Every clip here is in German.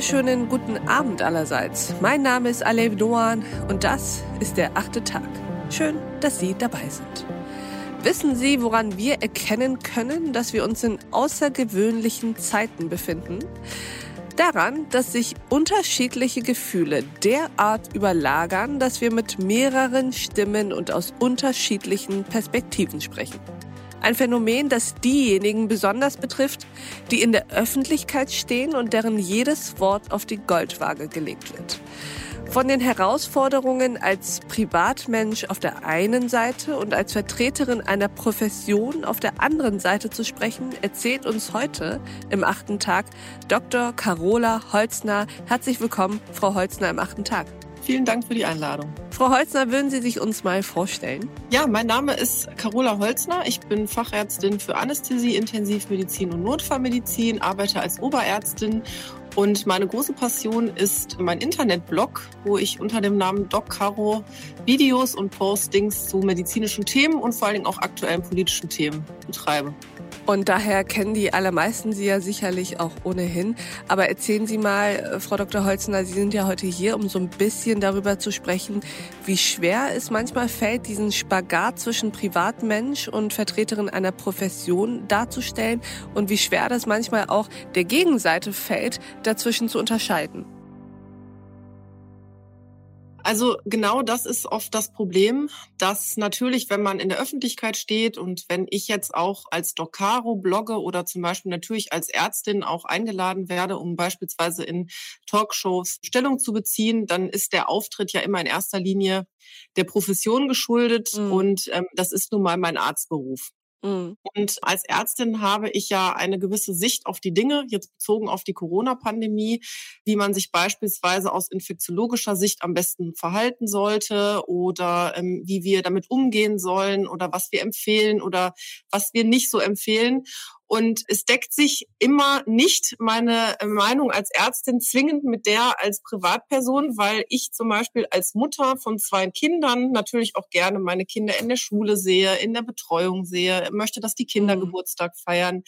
wunderschönen guten Abend allerseits. Mein Name ist Alev Doan und das ist der achte Tag. Schön, dass Sie dabei sind. Wissen Sie, woran wir erkennen können, dass wir uns in außergewöhnlichen Zeiten befinden? Daran, dass sich unterschiedliche Gefühle derart überlagern, dass wir mit mehreren Stimmen und aus unterschiedlichen Perspektiven sprechen. Ein Phänomen, das diejenigen besonders betrifft, die in der Öffentlichkeit stehen und deren jedes Wort auf die Goldwaage gelegt wird. Von den Herausforderungen als Privatmensch auf der einen Seite und als Vertreterin einer Profession auf der anderen Seite zu sprechen, erzählt uns heute im achten Tag Dr. Carola Holzner. Herzlich willkommen, Frau Holzner, im achten Tag. Vielen Dank für die Einladung. Frau Holzner, würden Sie sich uns mal vorstellen? Ja, mein Name ist Carola Holzner. Ich bin Fachärztin für Anästhesie, Intensivmedizin und Notfallmedizin, arbeite als Oberärztin und meine große Passion ist mein Internetblog, wo ich unter dem Namen Doc Caro Videos und Postings zu medizinischen Themen und vor allen Dingen auch aktuellen politischen Themen betreibe. Und daher kennen die allermeisten Sie ja sicherlich auch ohnehin. Aber erzählen Sie mal, äh, Frau Dr. Holzner, Sie sind ja heute hier, um so ein bisschen darüber zu sprechen, wie schwer es manchmal fällt, diesen Spagat zwischen Privatmensch und Vertreterin einer Profession darzustellen und wie schwer das manchmal auch der Gegenseite fällt, dazwischen zu unterscheiden. Also genau das ist oft das Problem, dass natürlich, wenn man in der Öffentlichkeit steht und wenn ich jetzt auch als Docaro blogge oder zum Beispiel natürlich als Ärztin auch eingeladen werde, um beispielsweise in Talkshows Stellung zu beziehen, dann ist der Auftritt ja immer in erster Linie der Profession geschuldet mhm. und ähm, das ist nun mal mein Arztberuf. Mhm. Und als Ärztin habe ich ja eine gewisse Sicht auf die Dinge, jetzt bezogen auf die Corona-Pandemie, wie man sich beispielsweise aus infektiologischer Sicht am besten verhalten sollte oder ähm, wie wir damit umgehen sollen oder was wir empfehlen oder was wir nicht so empfehlen. Und es deckt sich immer nicht meine Meinung als Ärztin zwingend mit der als Privatperson, weil ich zum Beispiel als Mutter von zwei Kindern natürlich auch gerne meine Kinder in der Schule sehe, in der Betreuung sehe, möchte, dass die Kinder mhm. Geburtstag feiern,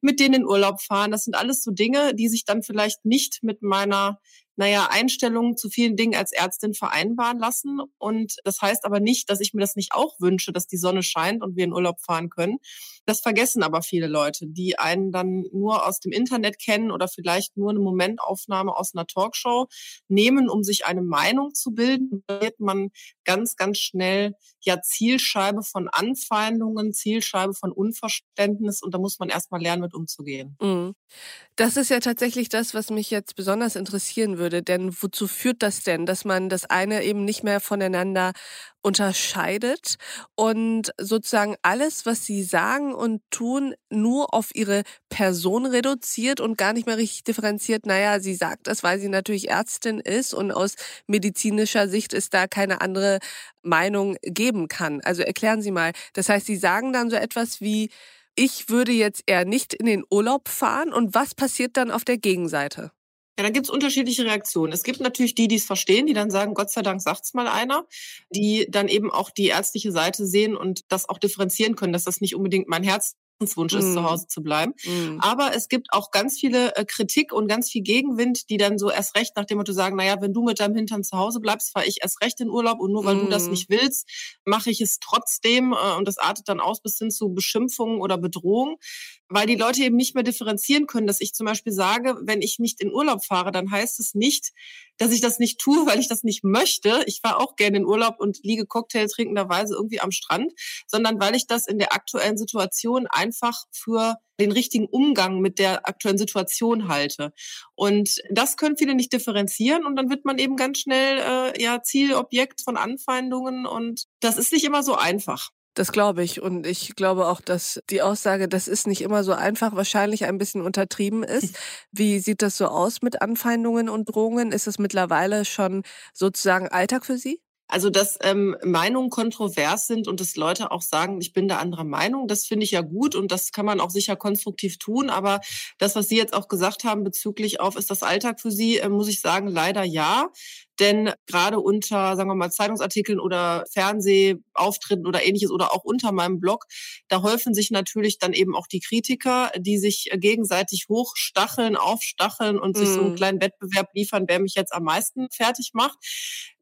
mit denen in Urlaub fahren. Das sind alles so Dinge, die sich dann vielleicht nicht mit meiner naja, Einstellungen zu vielen Dingen als Ärztin vereinbaren lassen. Und das heißt aber nicht, dass ich mir das nicht auch wünsche, dass die Sonne scheint und wir in Urlaub fahren können. Das vergessen aber viele Leute, die einen dann nur aus dem Internet kennen oder vielleicht nur eine Momentaufnahme aus einer Talkshow nehmen, um sich eine Meinung zu bilden. Da wird man ganz, ganz schnell ja Zielscheibe von Anfeindungen, Zielscheibe von Unverständnis und da muss man erstmal lernen, mit umzugehen. Mhm. Das ist ja tatsächlich das, was mich jetzt besonders interessieren würde. Denn wozu führt das denn, dass man das eine eben nicht mehr voneinander unterscheidet und sozusagen alles, was sie sagen und tun, nur auf ihre Person reduziert und gar nicht mehr richtig differenziert. Naja, sie sagt das, weil sie natürlich Ärztin ist und aus medizinischer Sicht ist da keine andere Meinung geben kann. Also erklären Sie mal. Das heißt, Sie sagen dann so etwas wie, ich würde jetzt eher nicht in den Urlaub fahren und was passiert dann auf der Gegenseite? Ja, dann gibt's unterschiedliche Reaktionen. Es gibt natürlich die, die es verstehen, die dann sagen, Gott sei Dank sagt's mal einer, die dann eben auch die ärztliche Seite sehen und das auch differenzieren können, dass das nicht unbedingt mein Herz Wunsch ist, mm. zu Hause zu bleiben. Mm. Aber es gibt auch ganz viele äh, Kritik und ganz viel Gegenwind, die dann so erst recht nach dem Motto sagen, naja, wenn du mit deinem Hintern zu Hause bleibst, fahre ich erst recht in Urlaub und nur weil mm. du das mm. nicht willst, mache ich es trotzdem äh, und das artet dann aus bis hin zu Beschimpfungen oder Bedrohung weil die Leute eben nicht mehr differenzieren können, dass ich zum Beispiel sage, wenn ich nicht in Urlaub fahre, dann heißt es nicht, dass ich das nicht tue, weil ich das nicht möchte. Ich fahre auch gerne in Urlaub und liege Cocktail trinkenderweise irgendwie am Strand, sondern weil ich das in der aktuellen Situation einfach für den richtigen Umgang mit der aktuellen Situation halte. Und das können viele nicht differenzieren und dann wird man eben ganz schnell äh, ja Zielobjekt von Anfeindungen und das ist nicht immer so einfach. Das glaube ich. Und ich glaube auch, dass die Aussage, das ist nicht immer so einfach, wahrscheinlich ein bisschen untertrieben ist. Wie sieht das so aus mit Anfeindungen und Drohungen? Ist es mittlerweile schon sozusagen Alltag für Sie? Also, dass ähm, Meinungen kontrovers sind und dass Leute auch sagen, ich bin der anderer Meinung, das finde ich ja gut und das kann man auch sicher konstruktiv tun. Aber das, was Sie jetzt auch gesagt haben bezüglich auf, ist das Alltag für Sie, äh, muss ich sagen, leider ja. Denn gerade unter, sagen wir mal, Zeitungsartikeln oder Fernseh, Facebook-Auftritten oder ähnliches oder auch unter meinem Blog, da häufen sich natürlich dann eben auch die Kritiker, die sich gegenseitig hochstacheln, aufstacheln und sich so einen mhm. kleinen Wettbewerb liefern, wer mich jetzt am meisten fertig macht.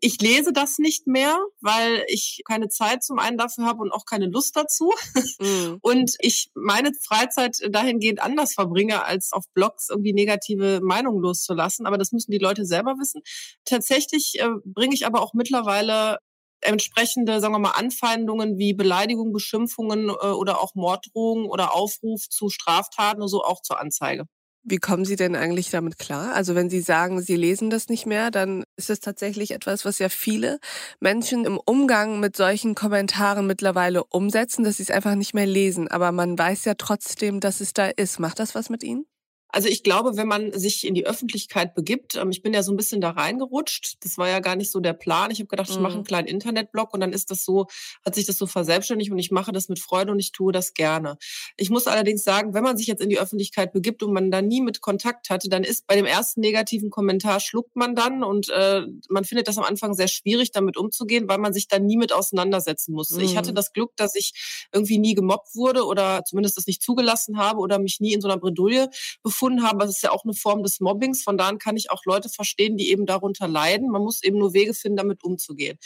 Ich lese das nicht mehr, weil ich keine Zeit zum einen dafür habe und auch keine Lust dazu. Mhm. Und ich meine Freizeit dahingehend anders verbringe, als auf Blogs irgendwie negative Meinungen loszulassen. Aber das müssen die Leute selber wissen. Tatsächlich äh, bringe ich aber auch mittlerweile entsprechende, sagen wir mal, Anfeindungen wie Beleidigung, Beschimpfungen äh, oder auch Morddrohungen oder Aufruf zu Straftaten oder so auch zur Anzeige. Wie kommen Sie denn eigentlich damit klar? Also wenn Sie sagen, Sie lesen das nicht mehr, dann ist es tatsächlich etwas, was ja viele Menschen im Umgang mit solchen Kommentaren mittlerweile umsetzen, dass sie es einfach nicht mehr lesen. Aber man weiß ja trotzdem, dass es da ist. Macht das was mit Ihnen? Also ich glaube, wenn man sich in die Öffentlichkeit begibt, ähm, ich bin ja so ein bisschen da reingerutscht, das war ja gar nicht so der Plan. Ich habe gedacht, ich mache einen mhm. kleinen Internetblog und dann ist das so, hat sich das so verselbstständigt und ich mache das mit Freude und ich tue das gerne. Ich muss allerdings sagen, wenn man sich jetzt in die Öffentlichkeit begibt und man da nie mit Kontakt hatte, dann ist bei dem ersten negativen Kommentar schluckt man dann und äh, man findet das am Anfang sehr schwierig, damit umzugehen, weil man sich da nie mit auseinandersetzen muss. Mhm. Ich hatte mhm. das Glück, dass ich irgendwie nie gemobbt wurde oder zumindest das nicht zugelassen habe oder mich nie in so einer Bredouille befunden gefunden haben. Das ist ja auch eine Form des Mobbings. Von daher kann ich auch Leute verstehen, die eben darunter leiden. Man muss eben nur Wege finden, damit umzugehen.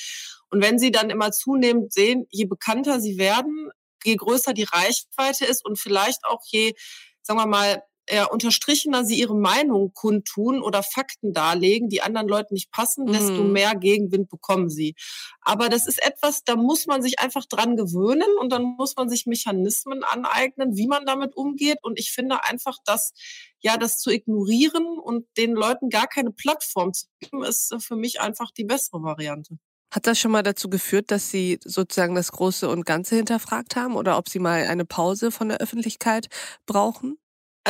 Und wenn Sie dann immer zunehmend sehen, je bekannter Sie werden, je größer die Reichweite ist und vielleicht auch je, sagen wir mal, äh, unterstrichener sie ihre Meinung kundtun oder Fakten darlegen, die anderen Leuten nicht passen, mhm. desto mehr Gegenwind bekommen sie. Aber das ist etwas, da muss man sich einfach dran gewöhnen und dann muss man sich Mechanismen aneignen, wie man damit umgeht. Und ich finde einfach, dass ja, das zu ignorieren und den Leuten gar keine Plattform zu geben, ist für mich einfach die bessere Variante. Hat das schon mal dazu geführt, dass Sie sozusagen das Große und Ganze hinterfragt haben oder ob Sie mal eine Pause von der Öffentlichkeit brauchen?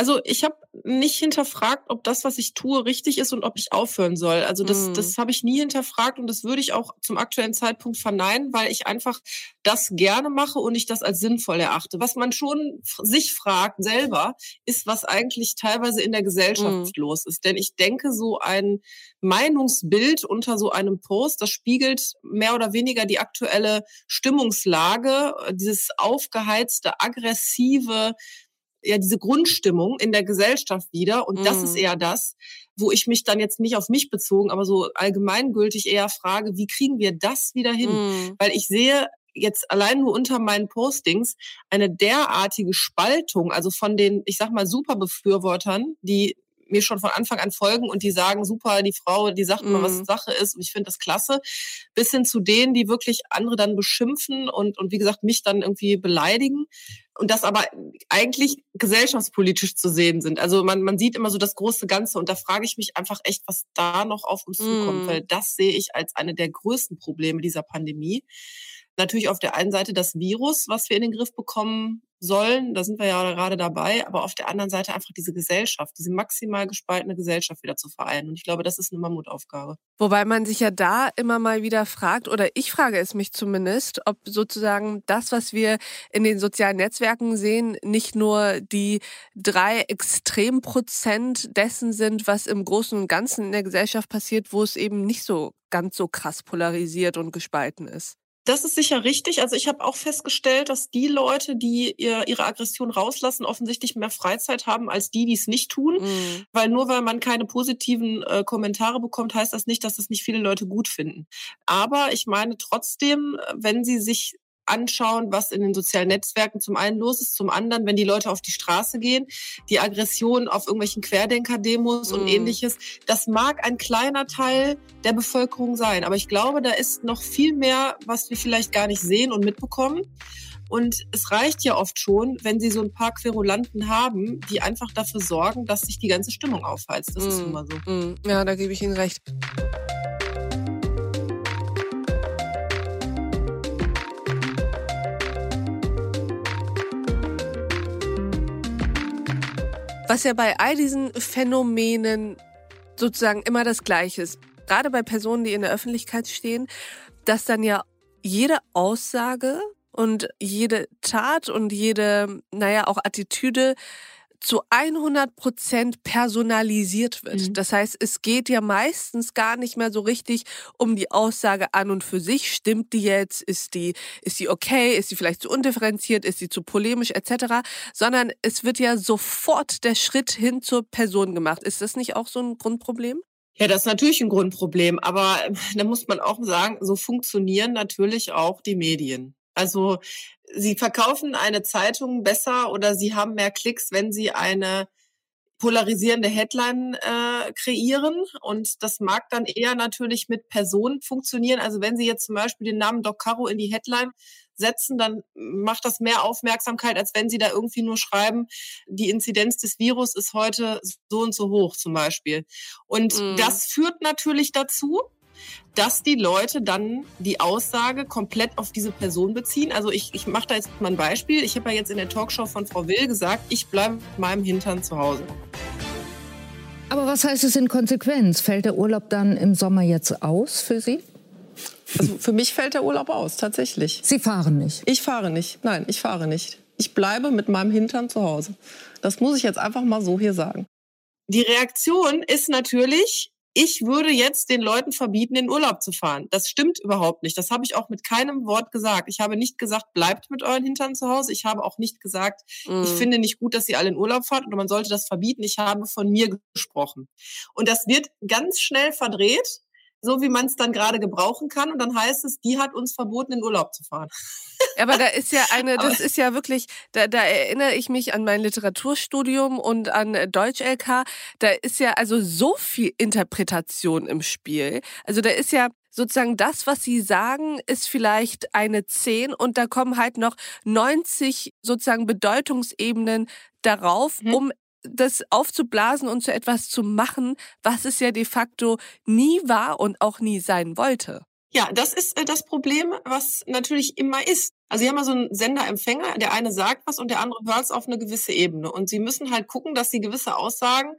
Also ich habe nicht hinterfragt, ob das, was ich tue, richtig ist und ob ich aufhören soll. Also das, mm. das habe ich nie hinterfragt und das würde ich auch zum aktuellen Zeitpunkt verneinen, weil ich einfach das gerne mache und ich das als sinnvoll erachte. Was man schon sich fragt selber, ist, was eigentlich teilweise in der Gesellschaft mm. los ist. Denn ich denke, so ein Meinungsbild unter so einem Post, das spiegelt mehr oder weniger die aktuelle Stimmungslage, dieses aufgeheizte, aggressive, ja diese Grundstimmung in der Gesellschaft wieder. Und das ist mhm. eher das, wo ich mich dann jetzt nicht auf mich bezogen, aber so allgemeingültig eher frage, wie kriegen wir das wieder hin? Mhm. Weil ich sehe jetzt allein nur unter meinen Postings eine derartige Spaltung, also von den, ich sag mal, Superbefürwortern, die mir schon von Anfang an folgen und die sagen, super, die Frau, die sagt mal, was mhm. Sache ist und ich finde das klasse, bis hin zu denen, die wirklich andere dann beschimpfen und, und wie gesagt, mich dann irgendwie beleidigen und das aber eigentlich gesellschaftspolitisch zu sehen sind. Also man, man sieht immer so das große Ganze und da frage ich mich einfach echt, was da noch auf uns mm. zukommt, weil das sehe ich als eine der größten Probleme dieser Pandemie. Natürlich auf der einen Seite das Virus, was wir in den Griff bekommen sollen. Da sind wir ja gerade dabei. Aber auf der anderen Seite einfach diese Gesellschaft, diese maximal gespaltene Gesellschaft wieder zu vereinen. Und ich glaube, das ist eine Mammutaufgabe. Wobei man sich ja da immer mal wieder fragt, oder ich frage es mich zumindest, ob sozusagen das, was wir in den sozialen Netzwerken sehen, nicht nur die drei Extremprozent dessen sind, was im Großen und Ganzen in der Gesellschaft passiert, wo es eben nicht so ganz so krass polarisiert und gespalten ist. Das ist sicher richtig. Also ich habe auch festgestellt, dass die Leute, die ihr, ihre Aggression rauslassen, offensichtlich mehr Freizeit haben als die, die es nicht tun. Mhm. Weil nur weil man keine positiven äh, Kommentare bekommt, heißt das nicht, dass das nicht viele Leute gut finden. Aber ich meine trotzdem, wenn sie sich anschauen, was in den sozialen Netzwerken zum einen los ist, zum anderen, wenn die Leute auf die Straße gehen, die Aggression auf irgendwelchen Querdenker-Demos mm. und ähnliches. Das mag ein kleiner Teil der Bevölkerung sein, aber ich glaube, da ist noch viel mehr, was wir vielleicht gar nicht sehen und mitbekommen. Und es reicht ja oft schon, wenn sie so ein paar Querulanten haben, die einfach dafür sorgen, dass sich die ganze Stimmung aufheizt. Das mm. ist immer so. Mm. Ja, da gebe ich Ihnen recht. Was ja bei all diesen Phänomenen sozusagen immer das Gleiche ist. Gerade bei Personen, die in der Öffentlichkeit stehen, dass dann ja jede Aussage und jede Tat und jede, naja, auch Attitüde zu 100 Prozent personalisiert wird. Mhm. Das heißt, es geht ja meistens gar nicht mehr so richtig um die Aussage an und für sich. Stimmt die jetzt? Ist die, ist die okay? Ist sie vielleicht zu undifferenziert? Ist sie zu polemisch etc.? Sondern es wird ja sofort der Schritt hin zur Person gemacht. Ist das nicht auch so ein Grundproblem? Ja, das ist natürlich ein Grundproblem, aber da muss man auch sagen, so funktionieren natürlich auch die Medien. Also sie verkaufen eine Zeitung besser oder sie haben mehr Klicks, wenn sie eine polarisierende Headline äh, kreieren. Und das mag dann eher natürlich mit Personen funktionieren. Also wenn Sie jetzt zum Beispiel den Namen Doc Caro in die Headline setzen, dann macht das mehr Aufmerksamkeit, als wenn Sie da irgendwie nur schreiben, die Inzidenz des Virus ist heute so und so hoch zum Beispiel. Und mhm. das führt natürlich dazu, dass die Leute dann die Aussage komplett auf diese Person beziehen. Also ich, ich mache da jetzt mal ein Beispiel. Ich habe ja jetzt in der Talkshow von Frau Will gesagt, ich bleibe mit meinem Hintern zu Hause. Aber was heißt es in Konsequenz? Fällt der Urlaub dann im Sommer jetzt aus für Sie? Also für mich fällt der Urlaub aus, tatsächlich. Sie fahren nicht? Ich fahre nicht. Nein, ich fahre nicht. Ich bleibe mit meinem Hintern zu Hause. Das muss ich jetzt einfach mal so hier sagen. Die Reaktion ist natürlich, ich würde jetzt den Leuten verbieten, in Urlaub zu fahren. Das stimmt überhaupt nicht. Das habe ich auch mit keinem Wort gesagt. Ich habe nicht gesagt, bleibt mit euren Hintern zu Hause. Ich habe auch nicht gesagt, mm. ich mhm. finde nicht gut, dass ihr alle in Urlaub fahrt oder man sollte das verbieten. Ich habe von mir gesprochen. Und das wird ganz schnell verdreht so wie man es dann gerade gebrauchen kann. Und dann heißt es, die hat uns verboten, in Urlaub zu fahren. Aber da ist ja eine, das ist ja wirklich, da, da erinnere ich mich an mein Literaturstudium und an Deutsch-LK. Da ist ja also so viel Interpretation im Spiel. Also da ist ja sozusagen das, was sie sagen, ist vielleicht eine 10 und da kommen halt noch 90 sozusagen Bedeutungsebenen darauf, mhm. um das aufzublasen und zu etwas zu machen, was es ja de facto nie war und auch nie sein wollte. Ja, das ist äh, das Problem, was natürlich immer ist. Also Sie haben ja so einen Senderempfänger, der eine sagt was und der andere hört es auf eine gewisse Ebene. Und Sie müssen halt gucken, dass Sie gewisse Aussagen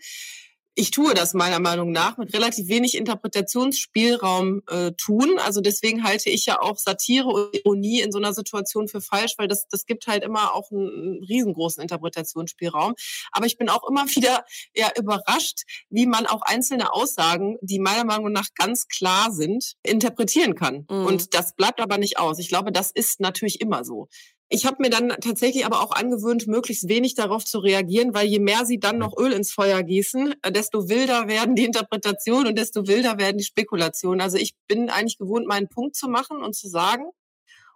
ich tue das meiner Meinung nach mit relativ wenig Interpretationsspielraum äh, tun. Also deswegen halte ich ja auch Satire und Ironie in so einer Situation für falsch, weil das, das gibt halt immer auch einen, riesengroßen Interpretationsspielraum. Aber ich bin auch immer wieder ja überrascht, wie man auch einzelne Aussagen, die meiner Meinung nach ganz klar sind, interpretieren kann. Mhm. Und das bleibt aber nicht aus. Ich glaube, das ist natürlich immer so. Ich habe mir dann tatsächlich aber auch angewöhnt, möglichst wenig darauf zu reagieren, weil je mehr sie dann noch Öl ins Feuer gießen, äh, desto wilder werden die Interpretationen und desto wilder werden die Spekulationen. Also ich bin eigentlich gewohnt, meinen Punkt zu machen und zu sagen.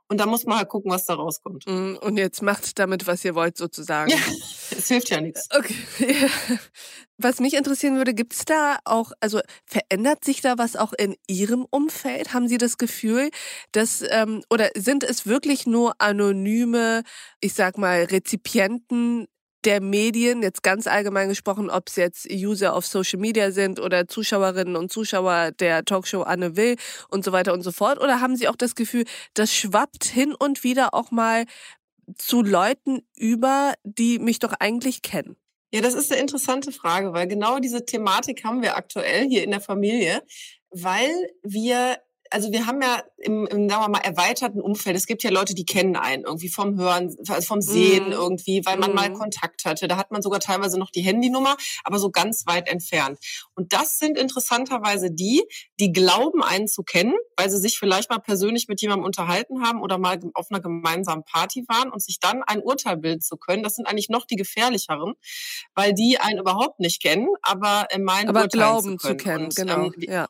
Und da muss man halt gucken, was da rauskommt. Mm, und jetzt macht damit, was ihr wollt, sozusagen. Ja, es hilft ja nichts. Okay. Was mich interessieren würde, gibt es da auch, also verändert sich da was auch in Ihrem Umfeld? Haben Sie das Gefühl, dass, ähm, oder sind es wirklich nur anonyme, ich sag mal, Rezipienten der Medien, jetzt ganz allgemein gesprochen, ob es jetzt User auf Social Media sind oder Zuschauerinnen und Zuschauer der Talkshow Anne Will und so weiter und so fort? Oder haben Sie auch das Gefühl, das schwappt hin und wieder auch mal zu Leuten über, die mich doch eigentlich kennen? Ja, das ist eine interessante Frage, weil genau diese Thematik haben wir aktuell hier in der Familie, weil wir also wir haben ja im, im, sagen wir mal, erweiterten Umfeld, es gibt ja Leute, die kennen einen irgendwie vom Hören, vom Sehen mm. irgendwie, weil man mm. mal mhm. Kontakt hatte. Da hat man sogar teilweise noch die Handynummer, aber so ganz weit entfernt. Und das sind interessanterweise die, die glauben, einen zu kennen, weil sie sich vielleicht mal persönlich mit jemandem unterhalten haben oder mal auf einer gemeinsamen Party waren und sich dann ein Urteil bilden zu können. Das sind eigentlich noch die gefährlicheren, weil die einen überhaupt nicht kennen, aber meinen aber glauben zu, zu kennen. Und, genau. Ähm, ja.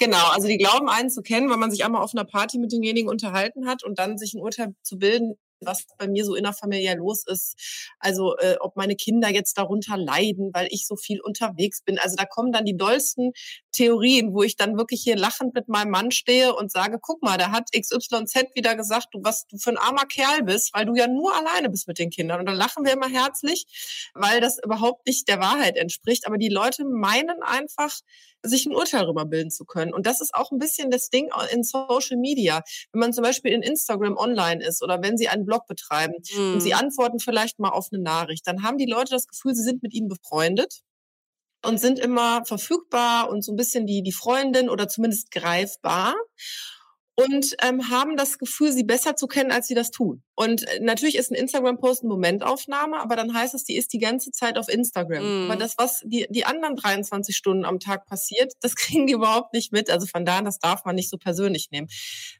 Genau, also die glauben einen zu kennen, weil man sich einmal auf einer Party mit denjenigen unterhalten hat und dann sich ein Urteil zu bilden, was bei mir so innerfamiliär los ist. Also äh, ob meine Kinder jetzt darunter leiden, weil ich so viel unterwegs bin. Also da kommen dann die dollsten Theorien, wo ich dann wirklich hier lachend mit meinem Mann stehe und sage, guck mal, da hat XYZ wieder gesagt, du was du für ein armer Kerl bist, weil du ja nur alleine bist mit den Kindern. Und dann lachen wir immer herzlich, weil das überhaupt nicht der Wahrheit entspricht. Aber die Leute meinen einfach, sich ein Urteil darüber bilden zu können. Und das ist auch ein bisschen das Ding in Social Media. Wenn man zum Beispiel in Instagram online ist oder wenn sie einen Blog betreiben mhm. und sie antworten vielleicht mal auf eine Nachricht, dann haben die Leute das Gefühl, sie sind mit ihnen befreundet und sind immer verfügbar und so ein bisschen die, die Freundin oder zumindest greifbar. Und ähm, haben das Gefühl, sie besser zu kennen, als sie das tun. Und äh, natürlich ist ein Instagram-Post eine Momentaufnahme, aber dann heißt es, die ist die ganze Zeit auf Instagram. Mm. Aber das, was die, die anderen 23 Stunden am Tag passiert, das kriegen die überhaupt nicht mit. Also von daher, das darf man nicht so persönlich nehmen.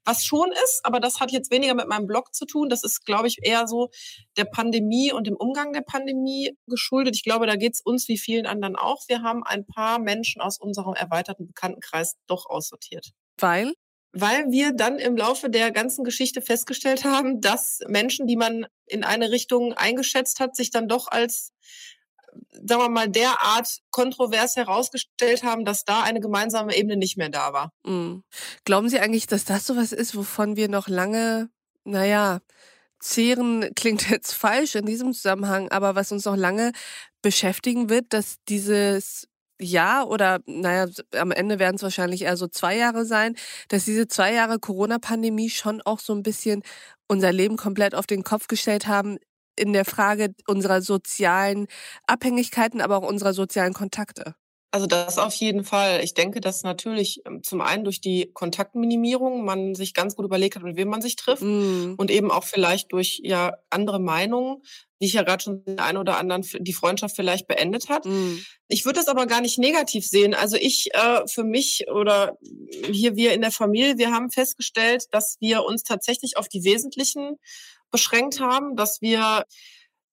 Was schon ist, aber das hat jetzt weniger mit meinem Blog zu tun, das ist, glaube ich, eher so der Pandemie und dem Umgang der Pandemie geschuldet. Ich glaube, da geht es uns wie vielen anderen auch. Wir haben ein paar Menschen aus unserem erweiterten Bekanntenkreis doch aussortiert. Weil? Weil wir dann im Laufe der ganzen Geschichte festgestellt haben, dass Menschen, die man in eine Richtung eingeschätzt hat, sich dann doch als sagen wir mal, derart kontrovers herausgestellt haben, dass da eine gemeinsame Ebene nicht mehr da war. Mhm. Glauben Sie eigentlich, dass das sowas ist, wovon wir noch lange, naja, zehren klingt jetzt falsch in diesem Zusammenhang, aber was uns noch lange beschäftigen wird, dass dieses Jahr oder naja, am Ende werden es wahrscheinlich eher so zwei Jahre sein, dass diese zwei Jahre Corona-Pandemie schon auch so ein bisschen unser Leben komplett auf den Kopf gestellt haben in der Frage unserer sozialen Abhängigkeiten, aber auch unserer sozialen Kontakte. Also das auf jeden Fall. Ich denke, dass natürlich ähm, zum einen durch die Kontaktminimierung man sich ganz gut überlegt hat, mit wem man sich trifft mm. und eben auch vielleicht durch ja andere Meinungen, wie ich ja gerade schon den einen oder anderen die Freundschaft vielleicht beendet hat. Mm. Ich würde das aber gar nicht negativ sehen. Also ich äh, für mich oder hier wir in der Familie, wir haben festgestellt, dass wir uns tatsächlich auf die wesentlichen beschränkt haben, dass wir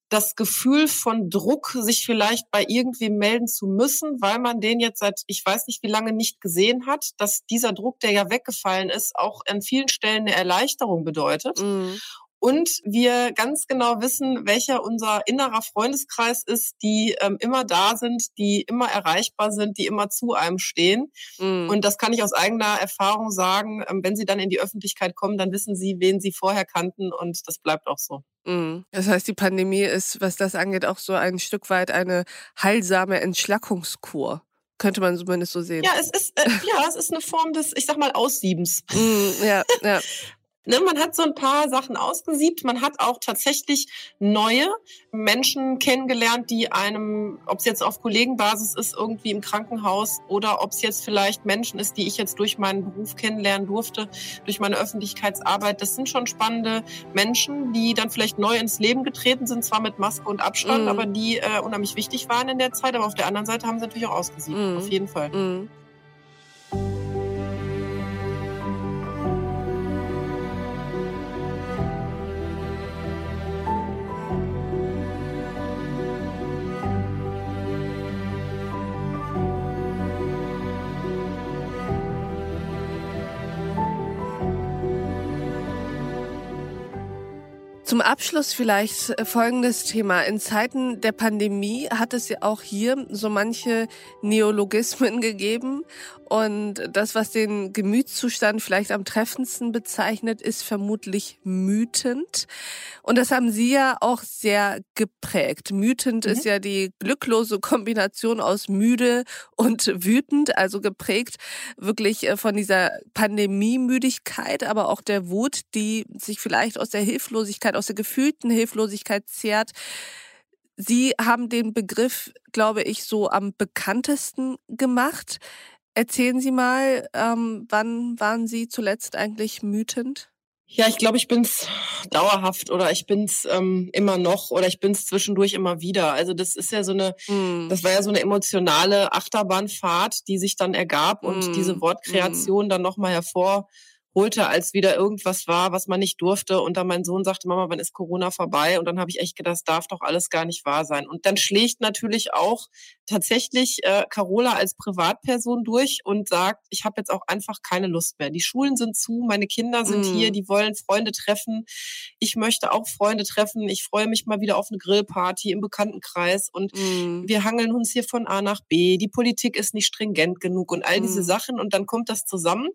das Gefühl von Druck, sich vielleicht bei irgendwem melden zu müssen, weil man den jetzt seit ich weiß nicht wie lange nicht gesehen hat, dass dieser Druck, der ja weggefallen ist, auch an vielen Stellen eine Erleichterung bedeutet. Mhm und wir ganz genau wissen, welcher unser innerer Freundeskreis ist, die ähm, immer da sind, die immer erreichbar sind, die immer zu einem stehen. Mm. Und das kann ich aus eigener Erfahrung sagen. Ähm, wenn sie dann in die Öffentlichkeit kommen, dann wissen sie, wen sie vorher kannten und das bleibt auch so. Mm. Das heißt, die Pandemie ist, was das angeht, auch so ein Stück weit eine heilsame Entschlackungskur. Könnte man zumindest so sehen. Ja, es ist, äh, ja, es ist eine Form des, ich sag mal, Aussiebens. Mm, ja, ja. Ne, man hat so ein paar Sachen ausgesiebt. Man hat auch tatsächlich neue Menschen kennengelernt, die einem, ob es jetzt auf Kollegenbasis ist, irgendwie im Krankenhaus oder ob es jetzt vielleicht Menschen ist, die ich jetzt durch meinen Beruf kennenlernen durfte, durch meine Öffentlichkeitsarbeit. Das sind schon spannende Menschen, die dann vielleicht neu ins Leben getreten sind, zwar mit Maske und Abstand, mm. aber die äh, unheimlich wichtig waren in der Zeit. Aber auf der anderen Seite haben sie natürlich auch ausgesiebt. Mm. Auf jeden Fall. Mm. Zum Abschluss vielleicht äh, folgendes Thema. In Zeiten der Pandemie hat es ja auch hier so manche Neologismen gegeben und das, was den Gemütszustand vielleicht am treffendsten bezeichnet, ist vermutlich mütend. Und das haben Sie ja auch sehr geprägt. Mütend mhm. ist ja die glücklose Kombination aus müde und wütend, also geprägt wirklich äh, von dieser Pandemiemüdigkeit, aber auch der Wut, die sich vielleicht aus der Hilflosigkeit, aus der gefühlten Hilflosigkeit zehrt. Sie haben den Begriff, glaube ich, so am bekanntesten gemacht. Erzählen Sie mal, ähm, wann waren Sie zuletzt eigentlich mütend? Ja, ich glaube, ich bin's dauerhaft oder ich bin's ähm, immer noch oder ich bin's zwischendurch immer wieder. Also das ist ja so eine, mm. das war ja so eine emotionale Achterbahnfahrt, die sich dann ergab mm. und diese Wortkreation mm. dann nochmal hervor holte, als wieder irgendwas war, was man nicht durfte. Und dann mein Sohn sagte, Mama, wann ist Corona vorbei? Und dann habe ich echt gedacht, das darf doch alles gar nicht wahr sein. Und dann schlägt natürlich auch tatsächlich äh, Carola als Privatperson durch und sagt, ich habe jetzt auch einfach keine Lust mehr. Die Schulen sind zu, meine Kinder sind mm. hier, die wollen Freunde treffen. Ich möchte auch Freunde treffen. Ich freue mich mal wieder auf eine Grillparty im Bekanntenkreis und mm. wir hangeln uns hier von A nach B. Die Politik ist nicht stringent genug und all mm. diese Sachen und dann kommt das zusammen.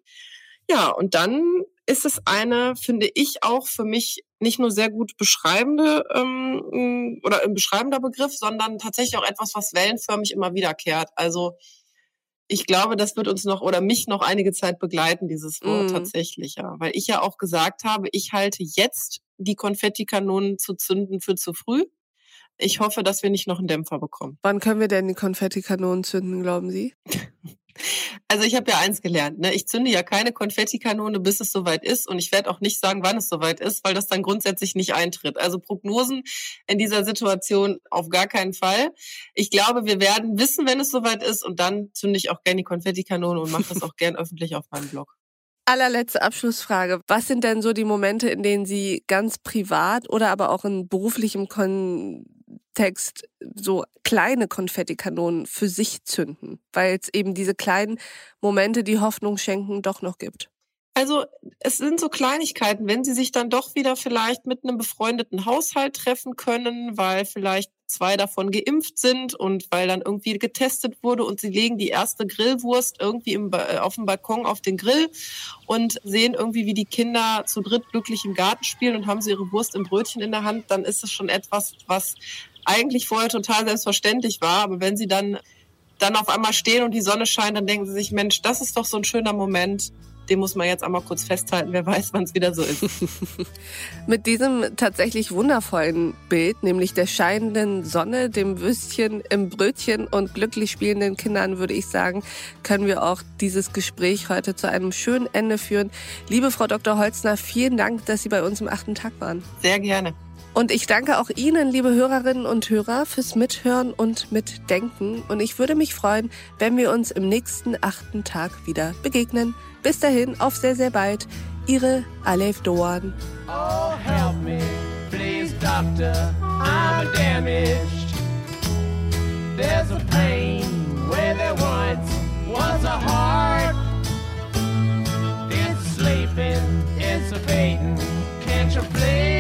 Ja, und dann ist es eine, finde ich, auch für mich nicht nur sehr gut beschreibende ähm, oder ein beschreibender Begriff, sondern tatsächlich auch etwas, was wellenförmig immer wiederkehrt. Also ich glaube, das wird uns noch oder mich noch einige Zeit begleiten, dieses Wort mm. tatsächlich, ja. Weil ich ja auch gesagt habe, ich halte jetzt die Konfettikanonen zu zünden für zu früh. Ich hoffe, dass wir nicht noch einen Dämpfer bekommen. Wann können wir denn die Konfettikanonen zünden, glauben Sie? Also ich habe ja eins gelernt. Ne? Ich zünde ja keine Konfettikanone, bis es soweit ist. Und ich werde auch nicht sagen, wann es soweit ist, weil das dann grundsätzlich nicht eintritt. Also Prognosen in dieser Situation auf gar keinen Fall. Ich glaube, wir werden wissen, wenn es soweit ist. Und dann zünde ich auch gerne die Konfettikanone und mache das auch gern öffentlich auf meinem Blog. Allerletzte Abschlussfrage. Was sind denn so die Momente, in denen Sie ganz privat oder aber auch in beruflichem Kon Text so kleine Konfettikanonen für sich zünden, weil es eben diese kleinen Momente, die Hoffnung schenken, doch noch gibt. Also es sind so Kleinigkeiten, wenn sie sich dann doch wieder vielleicht mit einem befreundeten Haushalt treffen können, weil vielleicht zwei davon geimpft sind und weil dann irgendwie getestet wurde und sie legen die erste Grillwurst irgendwie im, äh, auf dem Balkon auf den Grill und sehen irgendwie, wie die Kinder zu dritt glücklich im Garten spielen und haben sie ihre Wurst im Brötchen in der Hand, dann ist es schon etwas, was eigentlich vorher total selbstverständlich war. Aber wenn sie dann, dann auf einmal stehen und die Sonne scheint, dann denken sie sich, Mensch, das ist doch so ein schöner Moment. Den muss man jetzt einmal kurz festhalten. Wer weiß, wann es wieder so ist. Mit diesem tatsächlich wundervollen Bild, nämlich der scheinenden Sonne, dem Würstchen im Brötchen und glücklich spielenden Kindern, würde ich sagen, können wir auch dieses Gespräch heute zu einem schönen Ende führen. Liebe Frau Dr. Holzner, vielen Dank, dass Sie bei uns im achten Tag waren. Sehr gerne. Und ich danke auch Ihnen, liebe Hörerinnen und Hörer, fürs Mithören und Mitdenken. Und ich würde mich freuen, wenn wir uns im nächsten achten Tag wieder begegnen. Bis dahin, auf sehr, sehr bald. Ihre Alef Doan. Oh, help me, please, doctor. I'm damaged. There's a pain where there once was a heart. It's sleeping, it's a fading. Can't you please?